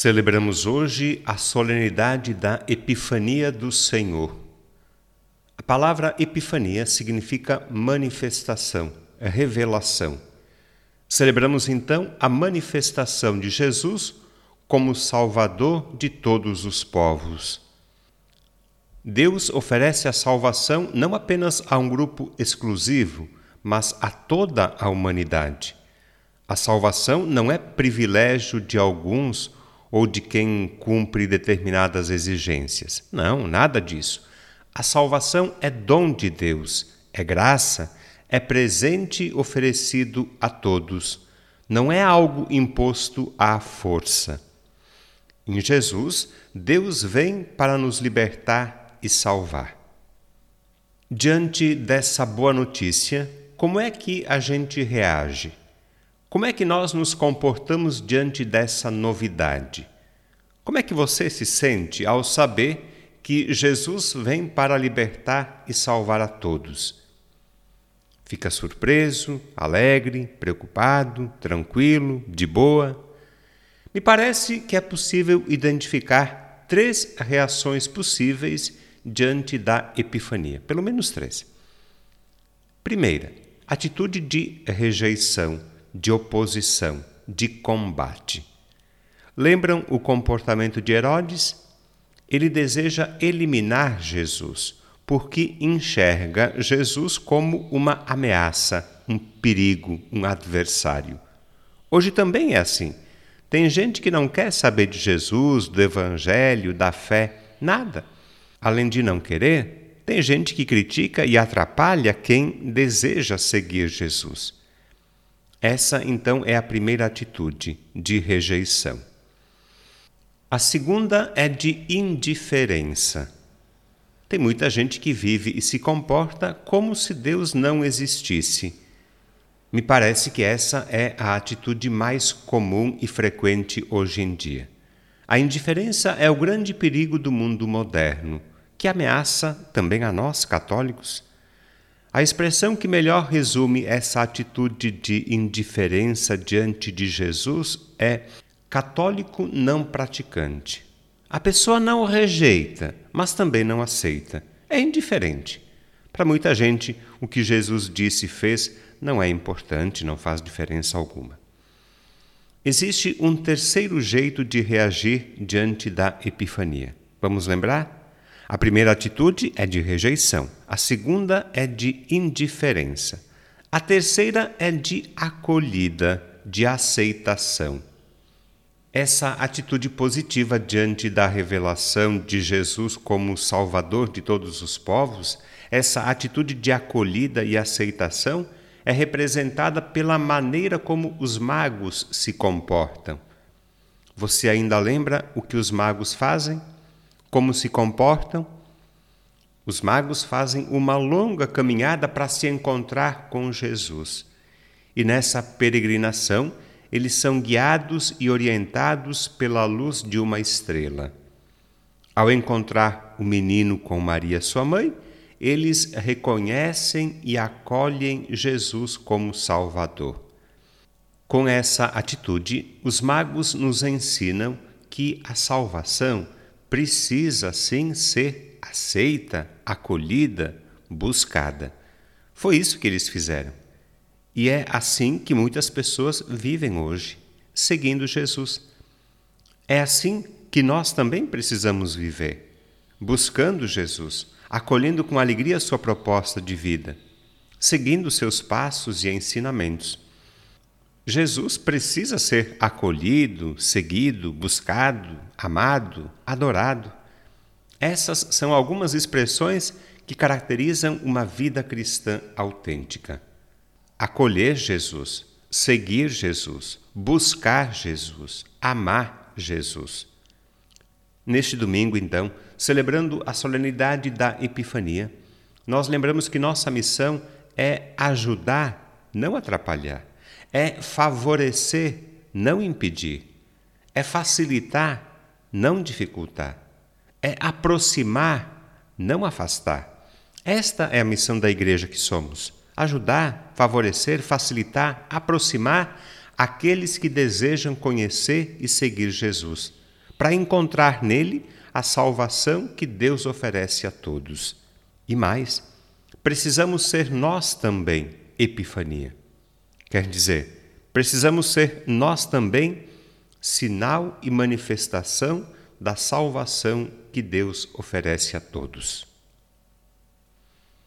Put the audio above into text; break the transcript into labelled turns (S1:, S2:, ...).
S1: Celebramos hoje a solenidade da Epifania do Senhor. A palavra Epifania significa manifestação, é revelação. Celebramos então a manifestação de Jesus como Salvador de todos os povos. Deus oferece a salvação não apenas a um grupo exclusivo, mas a toda a humanidade. A salvação não é privilégio de alguns ou de quem cumpre determinadas exigências. Não, nada disso. A salvação é dom de Deus, é graça, é presente oferecido a todos, não é algo imposto à força. Em Jesus, Deus vem para nos libertar e salvar. Diante dessa boa notícia, como é que a gente reage? Como é que nós nos comportamos diante dessa novidade? Como é que você se sente ao saber que Jesus vem para libertar e salvar a todos? Fica surpreso, alegre, preocupado, tranquilo, de boa? Me parece que é possível identificar três reações possíveis diante da Epifania, pelo menos três. Primeira, atitude de rejeição de oposição, de combate. Lembram o comportamento de Herodes? Ele deseja eliminar Jesus, porque enxerga Jesus como uma ameaça, um perigo, um adversário. Hoje também é assim. Tem gente que não quer saber de Jesus, do Evangelho, da fé, nada. Além de não querer, tem gente que critica e atrapalha quem deseja seguir Jesus. Essa, então, é a primeira atitude de rejeição. A segunda é de indiferença. Tem muita gente que vive e se comporta como se Deus não existisse. Me parece que essa é a atitude mais comum e frequente hoje em dia. A indiferença é o grande perigo do mundo moderno, que ameaça também a nós, católicos. A expressão que melhor resume essa atitude de indiferença diante de Jesus é católico não praticante. A pessoa não rejeita, mas também não aceita. É indiferente. Para muita gente, o que Jesus disse e fez não é importante, não faz diferença alguma. Existe um terceiro jeito de reagir diante da Epifania. Vamos lembrar? A primeira atitude é de rejeição, a segunda é de indiferença, a terceira é de acolhida, de aceitação. Essa atitude positiva diante da revelação de Jesus como Salvador de todos os povos, essa atitude de acolhida e aceitação é representada pela maneira como os magos se comportam. Você ainda lembra o que os magos fazem? Como se comportam. Os magos fazem uma longa caminhada para se encontrar com Jesus. E nessa peregrinação, eles são guiados e orientados pela luz de uma estrela. Ao encontrar o menino com Maria, sua mãe, eles reconhecem e acolhem Jesus como Salvador. Com essa atitude, os magos nos ensinam que a salvação precisa sim ser aceita, acolhida, buscada. Foi isso que eles fizeram. E é assim que muitas pessoas vivem hoje, seguindo Jesus. É assim que nós também precisamos viver, buscando Jesus, acolhendo com alegria sua proposta de vida, seguindo seus passos e ensinamentos. Jesus precisa ser acolhido, seguido, buscado, amado, adorado. Essas são algumas expressões que caracterizam uma vida cristã autêntica. Acolher Jesus, seguir Jesus, buscar Jesus, amar Jesus. Neste domingo, então, celebrando a solenidade da Epifania, nós lembramos que nossa missão é ajudar, não atrapalhar é favorecer, não impedir, é facilitar, não dificultar, é aproximar, não afastar. Esta é a missão da igreja que somos: ajudar, favorecer, facilitar, aproximar aqueles que desejam conhecer e seguir Jesus. para encontrar nele a salvação que Deus oferece a todos. E mais, precisamos ser nós também Epifania. Quer dizer, precisamos ser nós também sinal e manifestação da salvação que Deus oferece a todos.